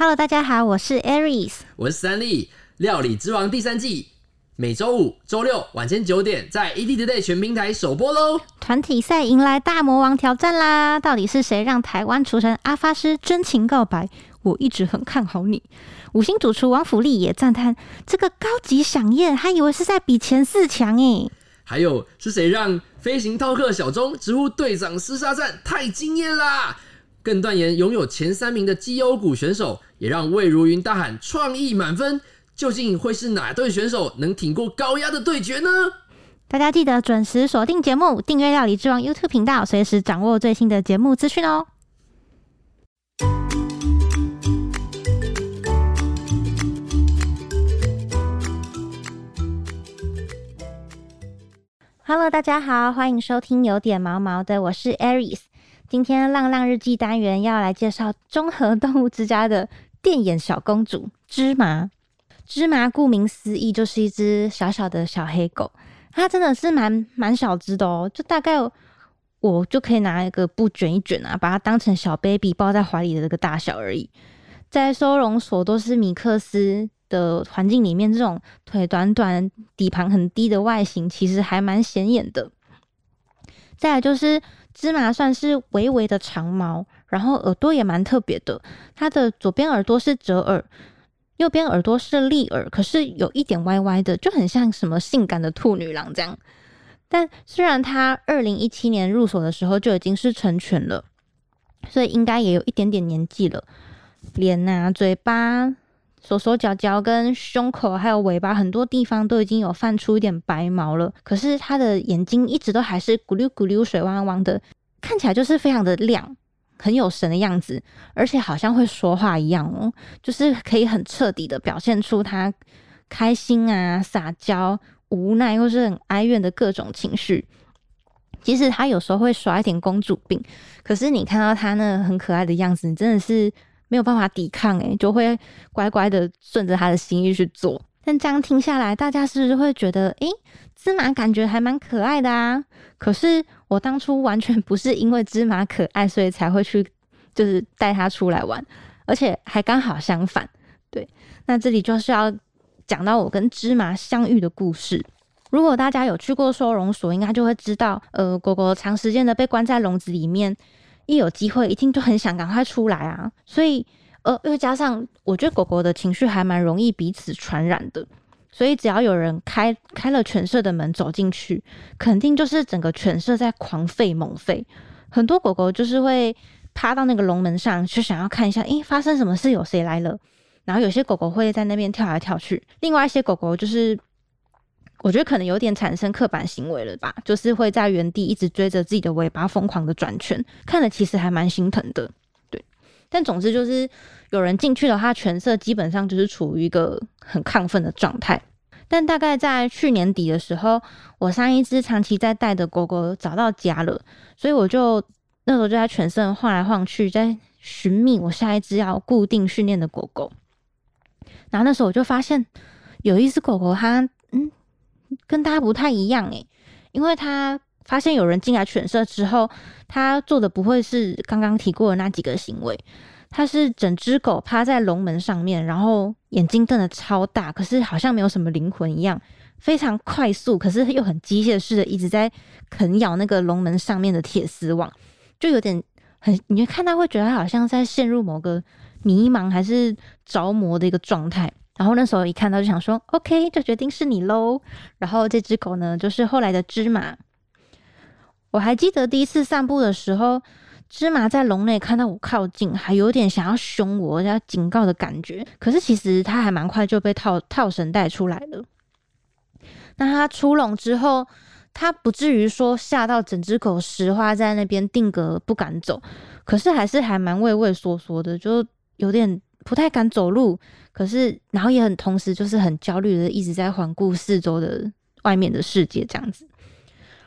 Hello，大家好，我是 Aries，我是三立料理之王第三季，每周五、周六晚间九点在 EDtoday 全平台首播喽。团体赛迎来大魔王挑战啦！到底是谁让台湾厨神阿发师真情告白？我一直很看好你。五星主厨王福利也赞叹这个高级飨宴，还以为是在比前四强诶。还有是谁让飞行饕客小钟直呼队长厮杀战太惊艳啦？更断言拥有前三名的基优股选手，也让魏如云大喊创意满分。究竟会是哪队选手能挺过高压的对决呢？大家记得准时锁定节目，订阅料理之王 YouTube 频道，随时掌握最新的节目资讯哦。Hello，大家好，欢迎收听有点毛毛的，我是 Aries。今天浪浪日记单元要来介绍综合动物之家的电眼小公主芝麻。芝麻顾名思义就是一只小小的小黑狗，它真的是蛮蛮小只的哦，就大概我就可以拿一个布卷一卷啊，把它当成小 baby 抱在怀里的这个大小而已。在收容所都是米克斯。的环境里面，这种腿短短、底盘很低的外形，其实还蛮显眼的。再来就是芝麻，算是微微的长毛，然后耳朵也蛮特别的。它的左边耳朵是折耳，右边耳朵是立耳，可是有一点歪歪的，就很像什么性感的兔女郎这样。但虽然它二零一七年入所的时候就已经是成犬了，所以应该也有一点点年纪了。脸啊，嘴巴。手手脚脚跟胸口还有尾巴很多地方都已经有泛出一点白毛了，可是它的眼睛一直都还是咕溜咕溜水汪汪的，看起来就是非常的亮，很有神的样子，而且好像会说话一样哦，就是可以很彻底的表现出它开心啊、撒娇、无奈或是很哀怨的各种情绪。即使它有时候会耍一点公主病，可是你看到它那很可爱的样子，你真的是。没有办法抵抗，诶，就会乖乖的顺着他的心意去做。但这样听下来，大家是不是会觉得，诶，芝麻感觉还蛮可爱的啊？可是我当初完全不是因为芝麻可爱，所以才会去就是带它出来玩，而且还刚好相反。对，那这里就是要讲到我跟芝麻相遇的故事。如果大家有去过收容所，应该就会知道，呃，狗狗长时间的被关在笼子里面。一有机会，一定就很想赶快出来啊！所以，呃，又加上我觉得狗狗的情绪还蛮容易彼此传染的，所以只要有人开开了犬舍的门走进去，肯定就是整个犬舍在狂吠猛吠。很多狗狗就是会趴到那个笼门上去，想要看一下，诶，发生什么事，有谁来了。然后有些狗狗会在那边跳来跳去，另外一些狗狗就是。我觉得可能有点产生刻板行为了吧，就是会在原地一直追着自己的尾巴疯狂的转圈，看了其实还蛮心疼的。对，但总之就是有人进去的话，犬舍基本上就是处于一个很亢奋的状态。但大概在去年底的时候，我上一只长期在带的狗狗找到家了，所以我就那时候就在犬舍晃来晃去，在寻觅我下一只要固定训练的狗狗。然后那时候我就发现有一只狗狗，它嗯。跟他不太一样诶，因为他发现有人进来犬舍之后，他做的不会是刚刚提过的那几个行为，他是整只狗趴在笼门上面，然后眼睛瞪得超大，可是好像没有什么灵魂一样，非常快速，可是又很机械式的一直在啃咬那个笼门上面的铁丝网，就有点很，你就看他会觉得他好像在陷入某个迷茫还是着魔的一个状态。然后那时候一看到就想说，OK，就决定是你喽。然后这只狗呢，就是后来的芝麻。我还记得第一次散步的时候，芝麻在笼内看到我靠近，还有点想要凶我、要警告的感觉。可是其实它还蛮快就被套套绳带出来了。那它出笼之后，它不至于说吓到整只狗石花在那边定格不敢走，可是还是还蛮畏畏缩缩的，就有点。不太敢走路，可是然后也很同时就是很焦虑的，一直在环顾四周的外面的世界这样子。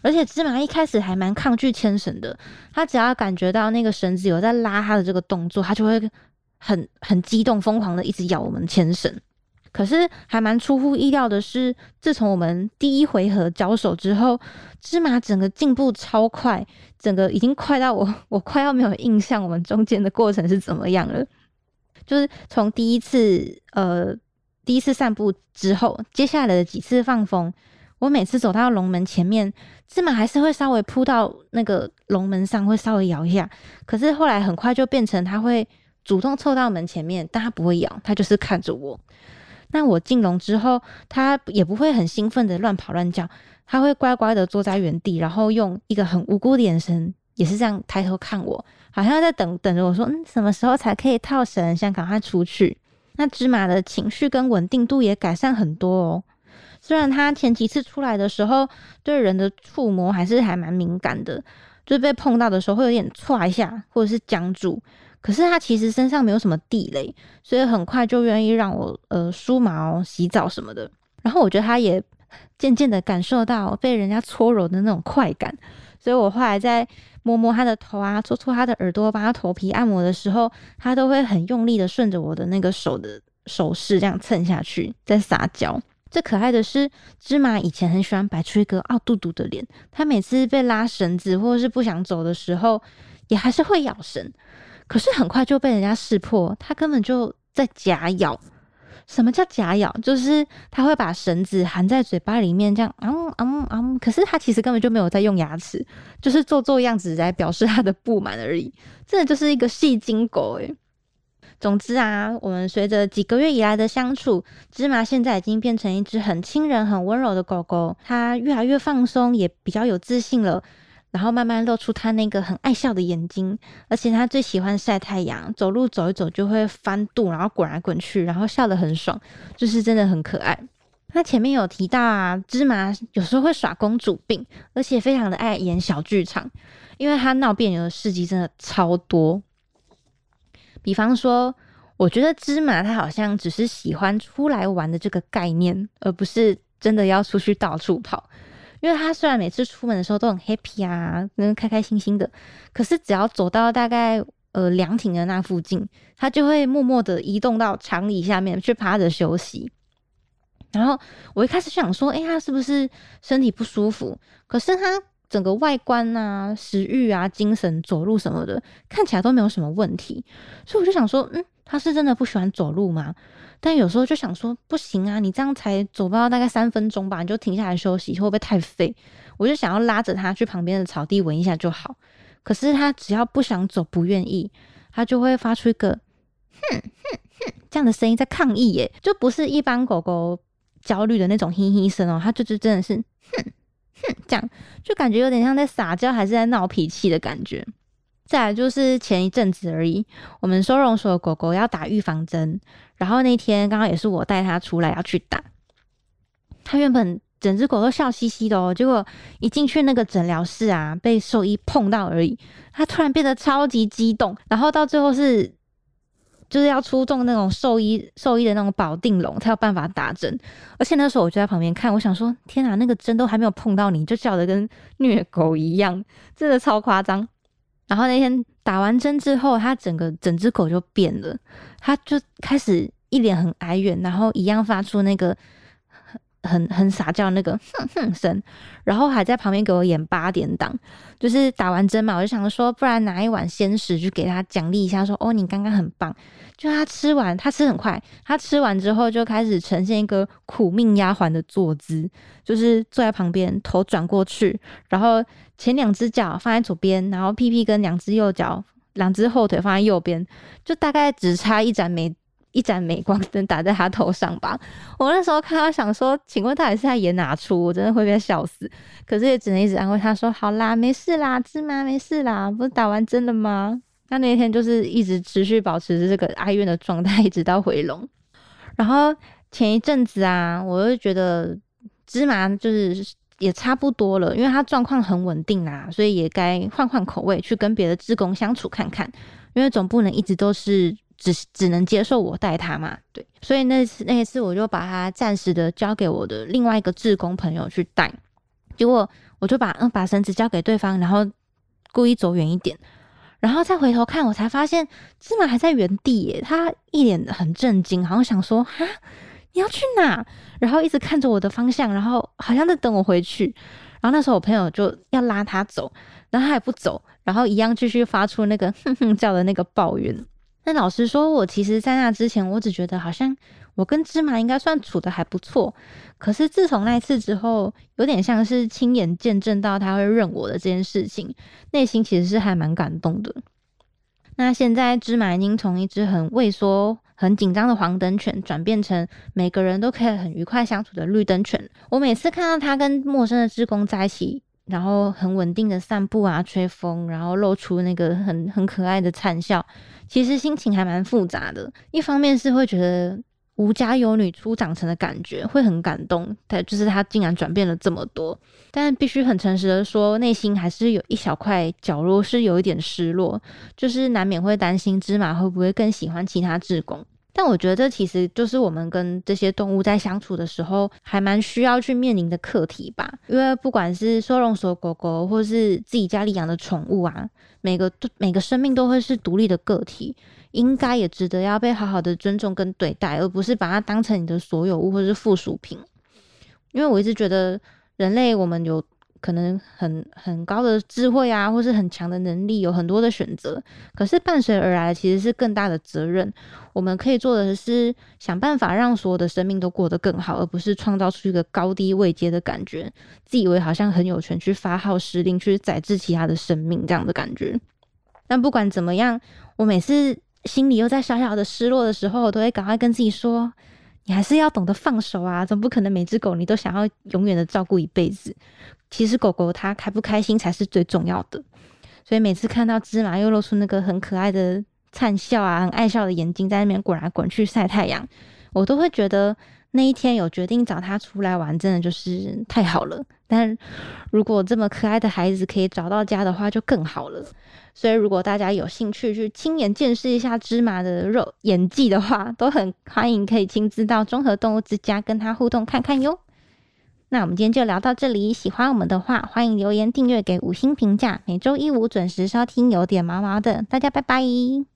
而且芝麻一开始还蛮抗拒牵绳的，他只要感觉到那个绳子有在拉他的这个动作，他就会很很激动、疯狂的一直咬我们牵绳。可是还蛮出乎意料的是，自从我们第一回合交手之后，芝麻整个进步超快，整个已经快到我 我快要没有印象我们中间的过程是怎么样了。就是从第一次呃第一次散步之后，接下来的几次放风，我每次走到龙门前面，芝麻还是会稍微扑到那个龙门上，会稍微摇一下。可是后来很快就变成它会主动凑到门前面，但它不会咬，它就是看着我。那我进笼之后，它也不会很兴奋的乱跑乱叫，它会乖乖的坐在原地，然后用一个很无辜的眼神，也是这样抬头看我，好像在等等着我说，嗯，什么时候才可以套绳，想赶快出去。那芝麻的情绪跟稳定度也改善很多哦。虽然它前几次出来的时候，对人的触摸还是还蛮敏感的，就是被碰到的时候会有点歘一下，或者是僵住。可是它其实身上没有什么地雷，所以很快就愿意让我呃梳毛、洗澡什么的。然后我觉得它也渐渐的感受到被人家搓揉的那种快感，所以我后来在摸摸它的头啊，搓搓它的耳朵，帮它头皮按摩的时候，它都会很用力的顺着我的那个手的手势这样蹭下去，在撒娇。最可爱的是，芝麻以前很喜欢摆出一个傲嘟嘟的脸，它每次被拉绳子或者是不想走的时候，也还是会咬绳。可是很快就被人家识破，他根本就在假咬。什么叫假咬？就是他会把绳子含在嘴巴里面，这样嗯嗯嗯。可是他其实根本就没有在用牙齿，就是做做样子来表示他的不满而已。真的就是一个戏精狗诶。总之啊，我们随着几个月以来的相处，芝麻现在已经变成一只很亲人、很温柔的狗狗。它越来越放松，也比较有自信了。然后慢慢露出他那个很爱笑的眼睛，而且他最喜欢晒太阳，走路走一走就会翻肚，然后滚来滚去，然后笑得很爽，就是真的很可爱。那前面有提到啊，芝麻有时候会耍公主病，而且非常的爱演小剧场，因为他闹别扭的事迹真的超多。比方说，我觉得芝麻他好像只是喜欢出来玩的这个概念，而不是真的要出去到处跑。因为他虽然每次出门的时候都很 happy 啊，跟开开心心的，可是只要走到大概呃凉亭的那附近，他就会默默的移动到长椅下面去趴着休息。然后我一开始想说，哎，他是不是身体不舒服？可是他整个外观啊、食欲啊、精神、走路什么的，看起来都没有什么问题。所以我就想说，嗯，他是真的不喜欢走路吗？但有时候就想说，不行啊，你这样才走不到大概三分钟吧，你就停下来休息，会不会太废？我就想要拉着他去旁边的草地闻一下就好。可是他只要不想走，不愿意，他就会发出一个哼哼哼这样的声音在抗议耶，就不是一般狗狗焦虑的那种嘿嘿声哦，它就是真的是哼哼这样，就感觉有点像在撒娇还是在闹脾气的感觉。再来就是前一阵子而已，我们收容所的狗狗要打预防针，然后那天刚刚也是我带它出来要去打，它原本整只狗都笑嘻嘻的哦，结果一进去那个诊疗室啊，被兽医碰到而已，它突然变得超级激动，然后到最后是就是要出动那种兽医兽医的那种保定笼，才有办法打针，而且那时候我就在旁边看，我想说天啊，那个针都还没有碰到你就叫的跟虐狗一样，真的超夸张。然后那天打完针之后，它整个整只狗就变了，它就开始一脸很哀怨，然后一样发出那个很很很撒娇那个哼哼声，然后还在旁边给我演八点档。就是打完针嘛，我就想说，不然拿一碗鲜食去给他奖励一下，说哦，你刚刚很棒。就他吃完，他吃很快，他吃完之后就开始呈现一个苦命丫鬟的坐姿，就是坐在旁边，头转过去，然后前两只脚放在左边，然后屁屁跟两只右脚、两只后腿放在右边，就大概只差一盏美一盏镁光灯打在他头上吧。我那时候看到想说，请问到底是在演哪出？我真的会被笑死。可是也只能一直安慰他说：“好啦，没事啦，芝麻没事啦，不是打完针了吗？”那那天就是一直持续保持着这个哀怨的状态，一直到回笼。然后前一阵子啊，我就觉得芝麻就是也差不多了，因为他状况很稳定啊，所以也该换换口味，去跟别的职工相处看看。因为总不能一直都是只只能接受我带他嘛，对。所以那次那一次，我就把它暂时的交给我的另外一个志工朋友去带。结果我就把嗯把绳子交给对方，然后故意走远一点。然后再回头看，我才发现芝麻还在原地耶，他一脸很震惊，好像想说：“哈，你要去哪？”然后一直看着我的方向，然后好像在等我回去。然后那时候我朋友就要拉他走，然后他也不走，然后一样继续发出那个 哼哼叫的那个抱怨。那老实说，我其实，在那之前，我只觉得好像我跟芝麻应该算处的还不错。可是自从那次之后，有点像是亲眼见证到他会认我的这件事情，内心其实是还蛮感动的。那现在芝麻已经从一只很畏缩、很紧张的黄灯犬，转变成每个人都可以很愉快相处的绿灯犬。我每次看到它跟陌生的职工在一起，然后很稳定的散步啊、吹风，然后露出那个很很可爱的灿笑，其实心情还蛮复杂的。一方面是会觉得。无家有女初长成的感觉会很感动，但就是他竟然转变了这么多。但必须很诚实的说，内心还是有一小块角落是有一点失落，就是难免会担心芝麻会不会更喜欢其他志工。但我觉得这其实就是我们跟这些动物在相处的时候，还蛮需要去面临的课题吧。因为不管是收容所狗狗，或是自己家里养的宠物啊，每个每个生命都会是独立的个体。应该也值得要被好好的尊重跟对待，而不是把它当成你的所有物或是附属品。因为我一直觉得人类我们有可能很很高的智慧啊，或是很强的能力，有很多的选择。可是伴随而来的其实是更大的责任。我们可以做的是想办法让所有的生命都过得更好，而不是创造出一个高低位阶的感觉，自以为好像很有权去发号施令，去宰制其他的生命这样的感觉。但不管怎么样，我每次。心里又在小小的失落的时候，我都会赶快跟自己说：“你还是要懂得放手啊！总不可能每只狗你都想要永远的照顾一辈子。其实狗狗它开不开心才是最重要的。所以每次看到芝麻又露出那个很可爱的灿笑啊，很爱笑的眼睛在那边滚来滚去晒太阳，我都会觉得那一天有决定找它出来玩，真的就是太好了。但如果这么可爱的孩子可以找到家的话，就更好了。”所以，如果大家有兴趣去亲眼见识一下芝麻的肉演技的话，都很欢迎可以亲自到综合动物之家跟他互动看看哟。那我们今天就聊到这里，喜欢我们的话，欢迎留言、订阅、给五星评价。每周一五准时收听，有点毛毛的，大家拜拜。